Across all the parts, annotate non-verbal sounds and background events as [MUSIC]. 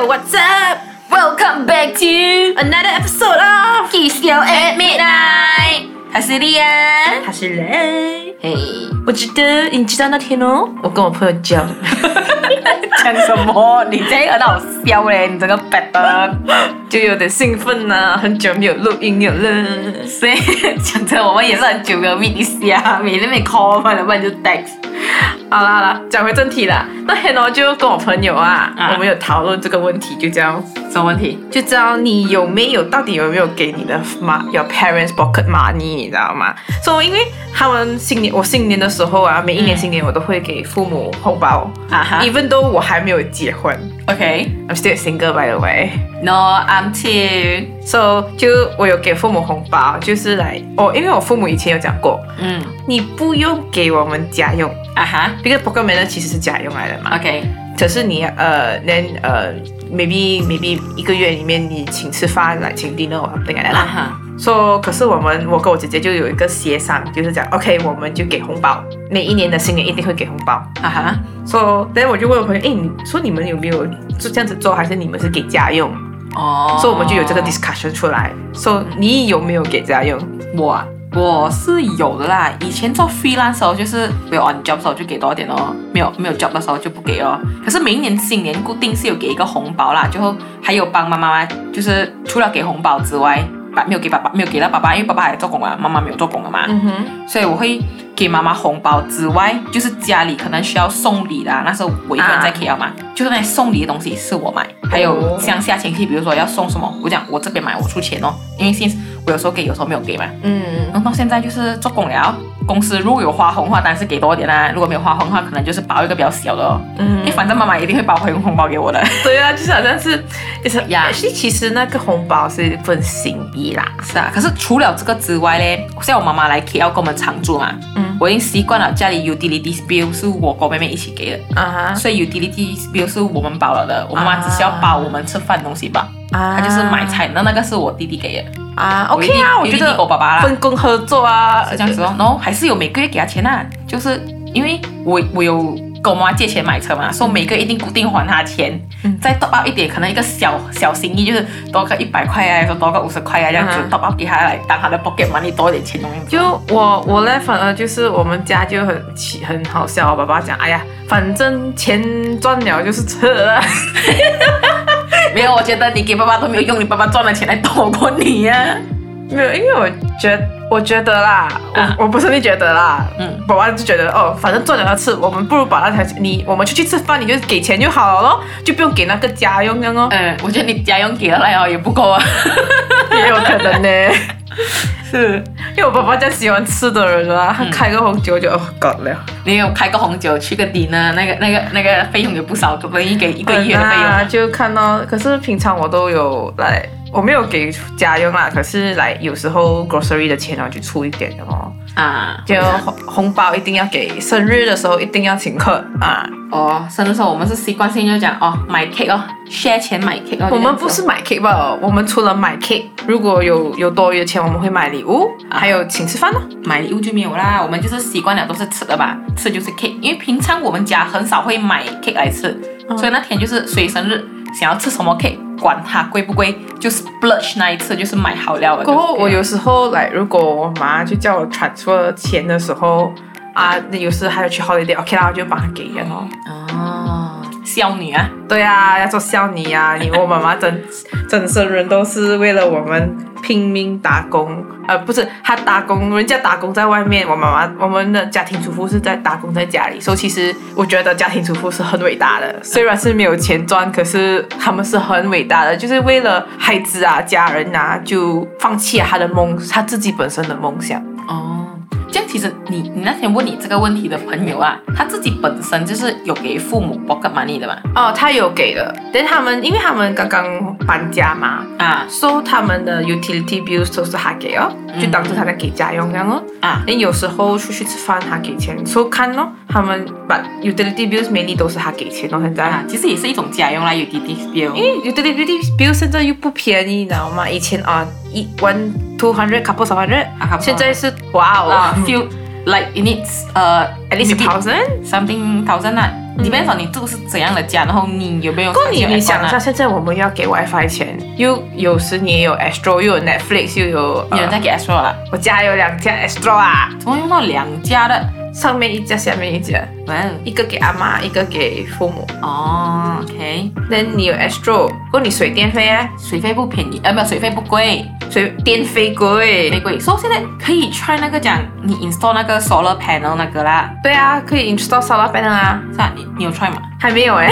Yo, what's up? Welcome back to another episode of Kiss You at Midnight. 他是莉安，他是雷。嘿，我记得你知道那天哦，我跟我朋友讲，讲什么？你这个很好笑嘞，你这个 bad 的，就有点兴奋呐、很久没有录音了了。所以讲真，我们也是很久没有 meet 一下，每天没 call 嘛，要不然就 text。好啦好啦，讲回正题啦。那天呢，就跟我朋友啊，啊我们有讨论这个问题，就这样，什么问题？就知道你有没有，到底有没有给你的妈，your parents pocket money，你知道吗？所、以因为他们新年，我新年的时候啊，每一年新年我都会给父母红包。啊哈 Even though 我还没有结婚 OK。，I'm still single by the way。No, I'm too. So 就我有给父母红包，就是来哦，因为我父母以前有讲过，嗯，你不用给我们家用，啊哈。因为 pocket money 其实是家用来的嘛。OK。可是你呃，连呃，maybe maybe 一个月里面你请吃饭来请 dinner 或 something like that 啦。说、可是我们我跟我姐姐就有一个协商，就是讲 OK，我们就给红包，每一年的新年一定会给红包。哈哈。说、所以我就问我朋友，哎，你说你们有没有就这样子做，还是你们是给家用？哦。所以我们就有这个 discussion 出来。说、你有没有给家用？我啊，我是有的啦。以前做 freelance 时候，就是没有 on job 的时候就给多一点哦，没有没有 job 的时候就不给哦。可是每一年新年固定是有给一个红包啦，就还有帮妈妈，就是除了给红包之外，把没有给爸爸，没有给到爸爸，因为爸爸还做工啊，妈妈没有做工了嘛。嗯哼，所以我会给妈妈红包之外，就是家里可能需要送礼啦。那时候我一个人在 KL 嘛，就是那些送礼的东西是我买，还有哦乡下亲戚，比如说要送什么，我讲我这边买我出钱哦，因为现在我有时候给，有时候没有给嘛。嗯，然后到现在就是做工了，公司如果有花红的话，当然是给多一点啦；如果没有花红的话，可能就是包一个比较小的哦。嗯因为反正妈妈一定会包回红包给我的。对啊，就是好像是，就是呀其实其实那个红包是一份心意啦。是啊，可是除了这个之外嘞，像我妈妈来 KL 跟我们常住嘛，嗯我已经习惯了家里 utilities bill 是我跟我妹妹一起给的。啊哈所以 utility bill 是我们包了的，我妈妈只需要包我们吃饭的东西吧，啊她就是买菜，那那个是我弟弟给的，啊，OK 啊，我觉得给我爸爸啦，分工合作啊，是这样子哦。然后还是有每个月给他钱啊，就是因为我我有跟我妈妈借钱买车嘛，所以每个月一定固定还他钱，嗯再 top up 一点，可能一个小小心意就是多个一百块啊，多个五十块啊，这样子嗯 top up 给他来当他的 pocket money 多一点钱。就我我呢，反而就是我们家就很奇很好笑。我爸爸讲，哎呀，反正钱赚了就是车啊。[LAUGHS] 没有，我觉得你给爸爸都没有用，你爸爸赚的钱来多过你呀、没有，因为我觉我觉得啦，啊。我我不是你觉得啦，嗯。嗯，爸爸就觉得哦，反正赚了要吃，我们不如把那条你我们出去吃饭，你就给钱就好了咯，就不用给那个家用这样哦，嗯，我觉得你家用给了来哦也不够啊。[LAUGHS] 也有可能呢。[LAUGHS] 是，因为我爸爸就喜欢吃的人啊，他开个红酒就哦 God 了，你有开个红酒去个 dinner，那个那个那个费用也不少，可能一给一个月的费用。啊。啊就看到，可是平常我都有来，我没有给家用啦，可是来有时候 grocery 的钱我就出一点的哦，啊，就红红包一定要给，生日的时候一定要请客啊。哦，生日时候我们是习惯性就讲哦，买 cake 哦，share 钱买 cake 哦。我们不是买 cake 吧？我们除了买 cake，如果有有多余的钱，我们会买礼物，还有请吃饭哦。买礼物就没有啦，我们就是习惯了都是吃的吧，吃就是 cake，因为平常我们家很少会买 cake 来吃，所以那天就是谁生日想要吃什么 cake，管它贵不贵，就是 splurge 那一次就是买好料了。过后我有时候来，如果我妈就叫我 transfer 钱的时候啊，那有时还要去 holiday，OK 啦，我就帮她给人哦。哦，孝女啊，对啊，要做孝女啊！你我妈妈整整 [LAUGHS] 生人都是为了我们拼命打工，呃，不是他打工，人家打工在外面，我妈妈我们的家庭主妇是在打工在家里，所以其实我觉得家庭主妇是很伟大的，虽然是没有钱赚，可是他们是很伟大的，就是为了孩子啊、家人啊，就放弃了他的梦，他自己本身的梦想。哦，其实你你那天问你这个问题的朋友啊，他自己本身就是有给父母 pocket money 的嘛？哦，他有给的，但他们因为他们刚刚搬家嘛，啊。收他们的 utility bills 都是他给哦，就当做他在给家用这样哦。啊。那有时候出去吃饭他给钱，所以看哦，他们把 utility bills mainly 都是他给钱到，现在。啊，其实也是一种家用啦 utility bill。因为 utility bill 现在又不便宜，你知道吗？以前啊一 one two hundred couple of hundred，、现在是哇哦、啊，feel like it needs uh at least thousand。something thousand 啊，depends on 你住是怎样的家，然后你有没有不过你你想一下，现在我们要给 WiFi 钱，又有时你也有 Astro，又有 Netflix，又有呃有人在给 Astro 了，我家有两家 Astro 啊，怎么用到两家的？上面一家，下面一家，喂，一个给阿妈，一个给父母。哦，OK，那你有 Astro，不过你水电费啊，水费不便宜，呃，没有水费不贵，水电费贵没。贵，所以现在可以 try 那个讲你 install 那个 solar panel 那个啦，对啊，可以 install solar panel 啊，是啊，你你有 try 吗？还没有哎、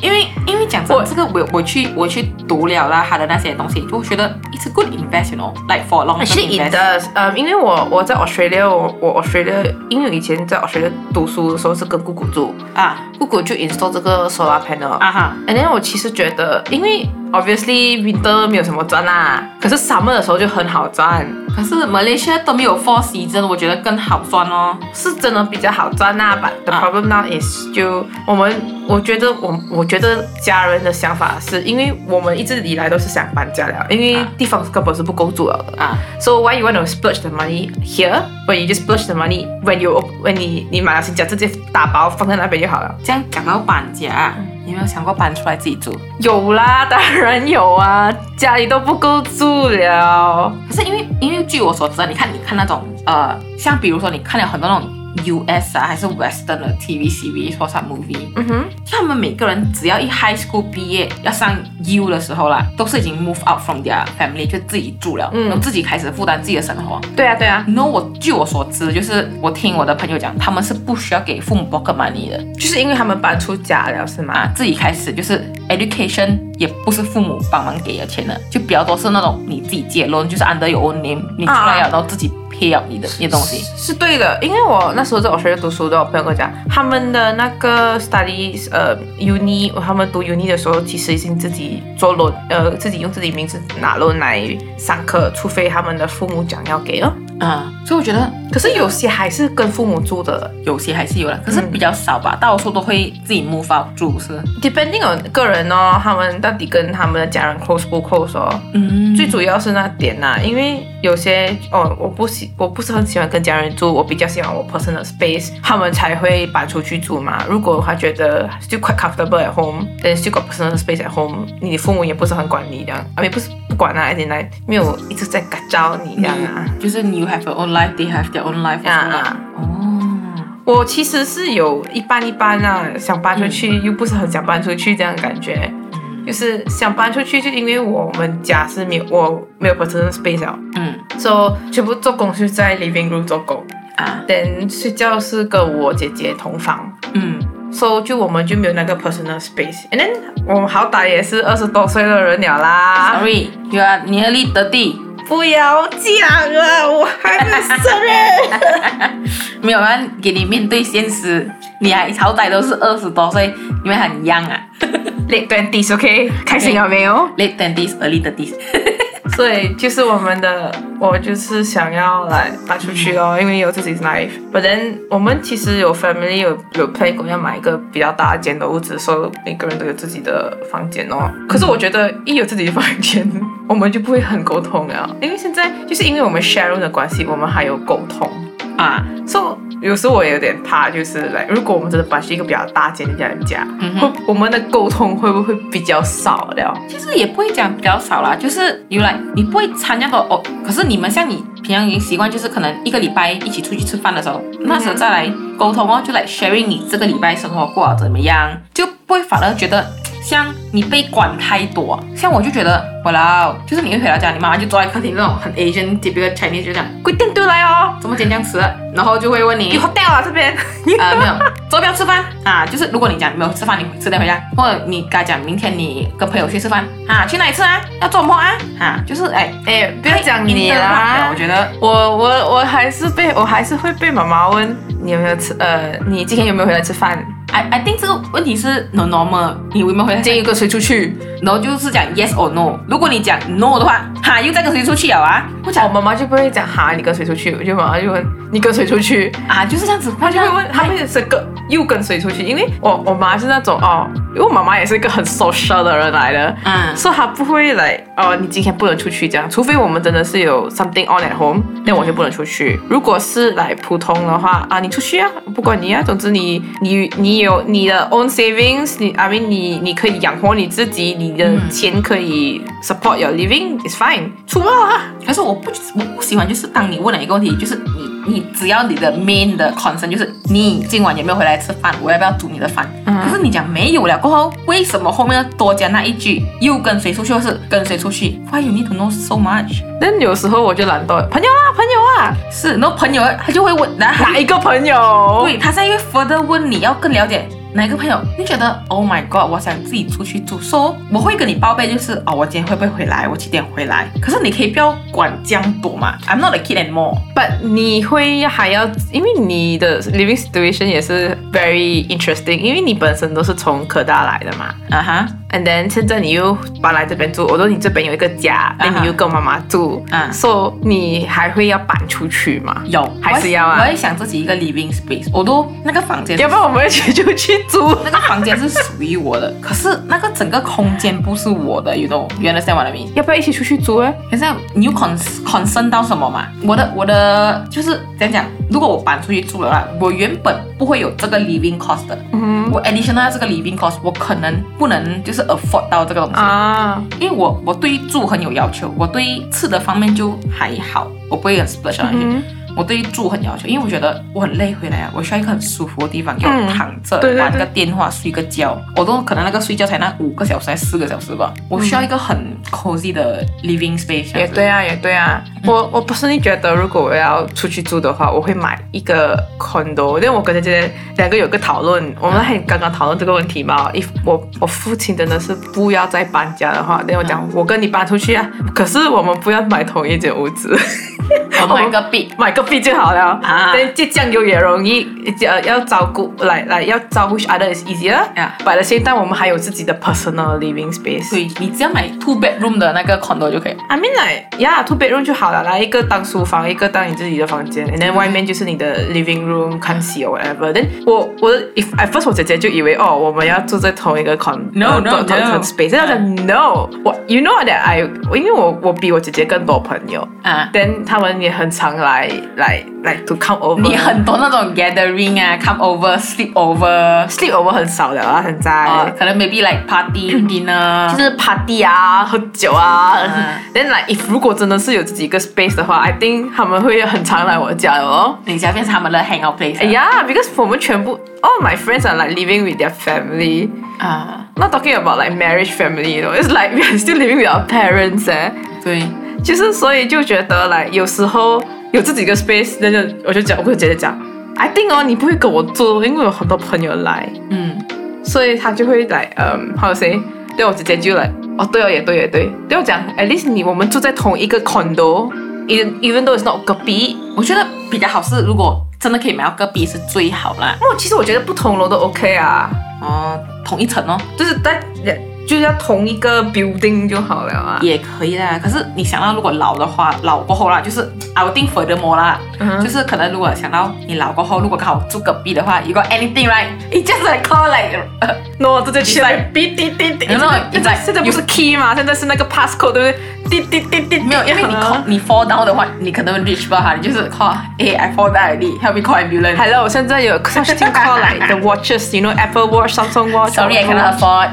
因为因为讲真，这个我我去我去读了啦，他的那些东西，就觉得 it's a good investment，you know，like for long term 是 it does，呃，因为我我在 Australia，我我 Australia，因为以前在 Australia 读书的时候是跟姑姑住，啊姑姑就 install 这个 solar panel，啊哈，And then 我其实觉得，因为 obviously winter 没有什么赚啦，可是 summer 的时候就很好赚，可是 Malaysia 都没有 four season，我觉得更好赚哦。是真的比较好赚啦。But the 啊 problem now is 就我们，我觉得我我觉得家人的想法是因为我们一直以来都是想搬家了，因为啊地方根本是不够住了的。啊，So why you want to splurge the money here when you just splurge the money when you when 你你买了新家直接打包放在那边就好了？这样讲到搬家，你有没有想过搬出来自己住？有啦，当然有啊，家里都不够住了。可是因为因为据我所知，你看你看那种呃，像比如说你看了很多那种 US 啊，还是 Western 的 TV series 或者 movie，嗯哼。他们每个人只要一 high school 毕业要上 U 的时候啦，都是已经 move out from their family 就自己住了，嗯然后自己开始负担自己的生活。对啊，对啊，然后我据我所知，就是我听我的朋友讲，他们是不需要给父母 pocket money 的就是因为他们搬出家了，是吗？啊，自己开始就是 education 也不是父母帮忙给的钱的，就比较多是那种你自己借 loan，就是 under your own name，你出来了然后自己 pay up 你的你的东西。是对的，因为我那时候在我学校读书的，我朋友跟我讲，他们的那个 studies 呃 uni，他们读 uni 的时候，其实已经自己做 loan，呃，自己用自己名字拿 loan 来上课，除非他们的父母讲要给哦。啊，所以我觉得可是有些还是跟父母住的有些还是有了，可是比较少吧，大多数都会自己 move out 住是。，depending on 个人哦，他们到底跟他们的家人 close 不 close 哦。嗯最主要是那点呐、因为有些哦，我不喜我不是很喜欢跟家人住，我比较喜欢我 personal space，他们才会搬出去住嘛。如果他觉得就 quite comfortable at home，then still got personal space at home，你父母也不是很管你这样，啊，也不是不管啊，而且来没有一直在感召你这样啊。就是 you have your own life, they have their own life 啊。哦，我其实是有一般一般啊，想搬出去、又不是很想搬出去这样的感觉。就是想搬出去，就因为我们家是没有我没有 personal space 了，嗯。所以全部做工是在 living room 做工。啊，then 睡觉是跟我姐姐同房。嗯，so 就我们就没有那个 personal space。And then 我们好歹也是二十多岁的人了啦，，sorry, you are nearly thirty，不要讲了，我还没生日。没有人给你面对现实，你还好歹都是二十多岁，你们很 young 啊 Late twenties，OK，、开心了没有？，late twenties, early thirties，所以就是我们的，我就是想要来搬出去咯，因为有自己的 life。But then 我们其实有 family 有有 plan 过要买一个比较大间的屋子，所以每个人都有自己的房间哦。可是我觉得一有自己的房间，我们就不会很沟通了，因为现在就是因为我们 share 的关系，我们还有沟通。啊，所以有时候我也有点怕，就是来，如果我们真的搬去一个比较大间的人家，嗯哼会我们的沟通会不会比较少了？其实也不会讲比较少啦，就是原来你不会参加到哦，可是你们像你平常已经习惯，就是可能一个礼拜一起出去吃饭的时候，那时候再来沟通哦，就来 sharing 你这个礼拜生活过得怎么样，就不会反而觉得。像你被管太多，像我就觉得，我啦，就是你一回到家，你妈妈就坐在客厅那种很 Asian typical Chinese 就这样，贵店对来哦，怎么今天这样迟了？然后就会问你你 hotel 啊这边。啊、[LAUGHS] 没有，周标吃饭啊，就是如果你讲没有吃饭，你迟点回家，或者你跟他讲明天你跟朋友去吃饭啊，去哪里吃啊？要做什么啊？啊，就是哎，哎，不要讲你啦我，觉得我我我还是被我还是会被妈妈问你有没有吃呃，你今天有没有回来吃饭？I I think 这个问题是 no normal，你为什么会建议跟谁出去？然后就是讲 yes or no，如果你讲 no 的话，哈，又在跟谁出去了啊？我讲我妈妈就不会讲哈，你跟谁出去？我就妈妈就问你跟谁出去？啊，就是这样子，她就会问，她会是跟又跟谁出去？因为我我妈是那种哦，因为我妈妈也是一个很 social 的人来的，嗯所以她不会来哦，你今天不能出去这样，除非我们真的是有 something on at home，那我就不能出去。如果是来普通的话啊，你出去啊，不管你啊，总之你你你有你的 own savings，你 I mean 你你可以养活你自己，你的钱可以 support your living，is fine，出吧啊。可是我不我不喜欢，就是当你问了一个问题，就是你你只要你的 main 的 concern 就是你今晚有没有回来吃饭，我要不要煮你的饭？可是你讲没有了过后，为什么后面要多加那一句又跟谁出去，或是跟谁出去？Why you need to know so much？但有时候我就懒惰，朋友啊，朋友啊，是，然后朋友他就会问，然后他哪一个朋友？对，他现在会 further 问你要更了解哪一个朋友，你觉得 Oh my God，我想自己出去住，说、我会跟你报备，就是哦，我今天会不会回来，我几点回来？可是你可以不要管这样多嘛，I'm not a kid anymore。But 你会还要，因为你的 living situation 也是 very interesting，因为你本身都是从科大来的嘛。啊哈，，and then 现在你又搬来这边住，我说你这边有一个家，那、你又跟妈妈住，嗯，so 你还会要搬出去吗？有还是要啊我也想自己一个 living space，我都那个房间要不然我们一起就去租。[LAUGHS] 那个房间是属于我的，可是那个整个空间不是我的，you know，you understand what I mean？要不要一起出去租哎？可是你有 con concern 到什么嘛？我的我的就是怎样讲？如果我搬出去住的话，我原本不会有这个 living cost 的。嗯我 additional 这个 living cost，我可能不能就是 afford 到这个东西，啊，因为我我对住很有要求，我对吃的方面就还好，我不会很 splurge 那些。嗯我对住很要求，因为我觉得我很累回来啊，我需要一个很舒服的地方，给我嗯躺着、玩个电话、睡个觉。我都可能那个睡觉才那五个小时还四个小时吧，我需要一个很 cozy 的 living space。也对啊，也对啊。我我不是你觉得，如果我要出去住的话，我会买一个 condo。因为我跟姐姐两个有个讨论，我们还刚刚讨论这个问题嘛。if 我我父亲真的是不要再搬家的话，那我讲我跟你搬出去啊，可是我们不要买同一间屋子。我买个币，买个币就好了啊但这酱油也容易，呃，要照顾来来要照顾 each other is easier。Yeah. But the same time，我们还有自己的 personal living space。对你只要买 two bedroom 的那个 condo 就可以。I mean like yeah two bedroom 就好了，来一个当书房，一个当你自己的房间，and then 外面就是你的 living room 看戏 or whatever。then 我我 if at first 我姐姐就以为哦我们要住在同一个 con No, 呃 no, no. 同 space，但她讲 no，我 you know that I 因为我我比我姐姐更多朋友啊，then 他们也很常来来来 to come over。你很多那种 gathering 啊，come over、sleep over，sleep over 很少的啊，现在。啊，可能 maybe like party dinner，就是 party 啊，喝酒啊。嗯 Then like if 如果真的是有自己一个 space 的话，I think 他们会很常来我家的哦。你家变成他们的 hangout place 哎呀，because 我们全部 all my friends are like living with their family. 啊，Not talking about like marriage family, you know. It's like we are still living with our parents. 哎，对，就是所以就觉得来有时候有自己一个 space，那就我就讲，我跟姐姐讲，I think 哦，你不会跟我住，因为有很多朋友来。嗯，所以他就会来，嗯，how to say？对我姐姐就来，哦，对哦，也对也对，对我讲，at least 你我们住在同一个 condo，even even though it's not 隔壁，我觉得比较好是，如果真的可以买到隔壁是最好啦。哦，其实我觉得不同楼都 OK 啊，哦，同一层哦，就是在就是要同一个 building 就好了啊。也可以啦。可是你想到如果老的话，老过后啦，就是 I will think furthermore 啦，就是可能如果想到你老过后，如果刚好住隔壁的话，you got anything right? It just like call like，呃 no，直接去 It's like- 滴滴滴滴，No, no, 现在现在不是 key 吗？现在是那个 passcode，对不对？滴滴滴滴，没有，因为你 call 你 fall down 的话，你可能 reach 不到它，你就是 call，哎，I fall down already，help me call ambulance。Hello，现在有 such thing called like the watches，you know Apple Watch、Samsung Watch。Sorry, I cannot afford。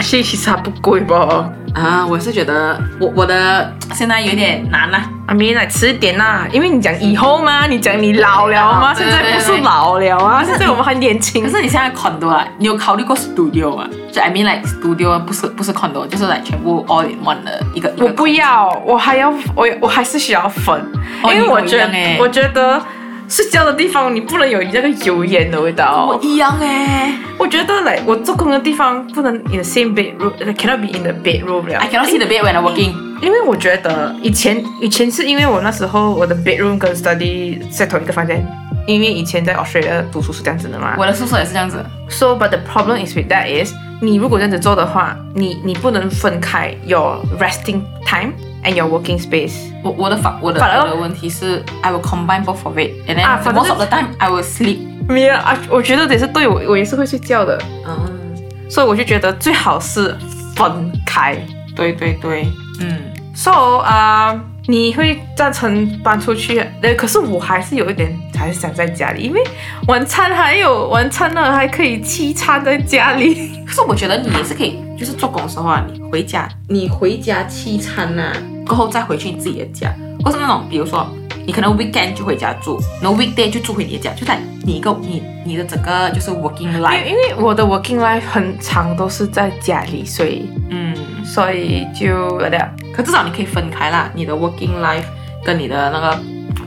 Actually，其实它不贵吧？啊，我是觉得我我的现在有点难啦。阿明来迟一点啦，因为你讲以后嘛，你讲你老了吗？对现在不是老了啊，现在我们还年轻可。是你现在 condo 啊，你有考虑过 studio 吗？就 I mean like studio 不是不是 condo，就是来全部 all in one 的一个。我不要，我还要我我还是需要分，哦因为我觉得我觉得睡觉的地方你不能有那个油烟的味道我。一样哎我觉得来我做工的地方不能 in the same bedroom，cannot be in the bedroom 了。，I cannot see the bed when I'm working。因为我觉得以前以前是因为我那时候我的 bedroom 跟 study 在同一个房间，因为以前在 Australia 读书是这样子的嘛。我的宿舍也是这样子。So but the problem is with that is 你如果这样子做的话，你你不能分开 your resting time and your working space。我我的法我的反而我的问题是，I will combine both of it and then 啊 most of the time I will sleep。没有啊，我觉得也是对我我也是会睡觉的。嗯，所以我就觉得最好是分开。对对对，嗯，So 啊、你会赞成搬出去？对，可是我还是有一点还是想在家里，因为晚餐还有晚餐呢，还可以七餐在家里。可是我觉得你也是可以，就是做工的时候啊，你回家，你回家七餐呐、过后再回去你自己的家，或是那种比如说你可能 weekend 就回家住，然后 weekday 就住回你的家，就在你一个你你的整个就是 working life，为因为我的 working life 很长都是在家里，所以嗯，所以就有点可至少你可以分开啦，你的 working life 跟你的那个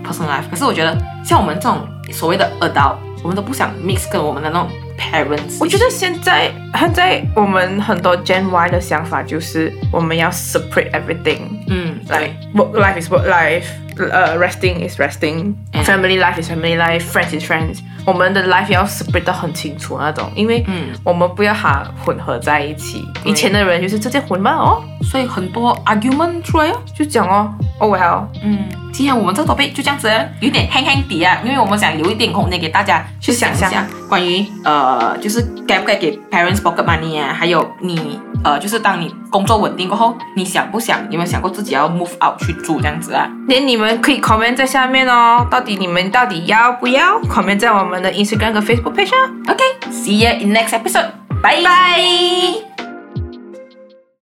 personal life。可是我觉得像我们这种所谓的 adult，我们都不想 mix 跟我们的那种 parents。我觉得现在现在我们很多 Gen Y 的想法就是我们要 separate everything，嗯，对 like work life is work life，呃、resting is resting，family、嗯 life is family life，friends is friends。我们的 life 要得很清楚那种，因为嗯我们不要它混合在一起。以前的人就是直接混嘛哦，所以很多 argument 出来哦。就讲哦，oh well，嗯，今天我们这个 topic 就这样子，有点轻轻底啊，因为我们想留一点空间给大家去想一下关于呃，就是该不该给 parents pocket money 啊，还有你呃，就是当你工作稳定过后，你想不想有没有想过自己要 move out 去住这样子啊？连你们们可以 comment 在下面哦，到底你们到底要不要 comment 在我们的 Instagram 和 Facebook page 啊？OK，see you in next episode，拜拜。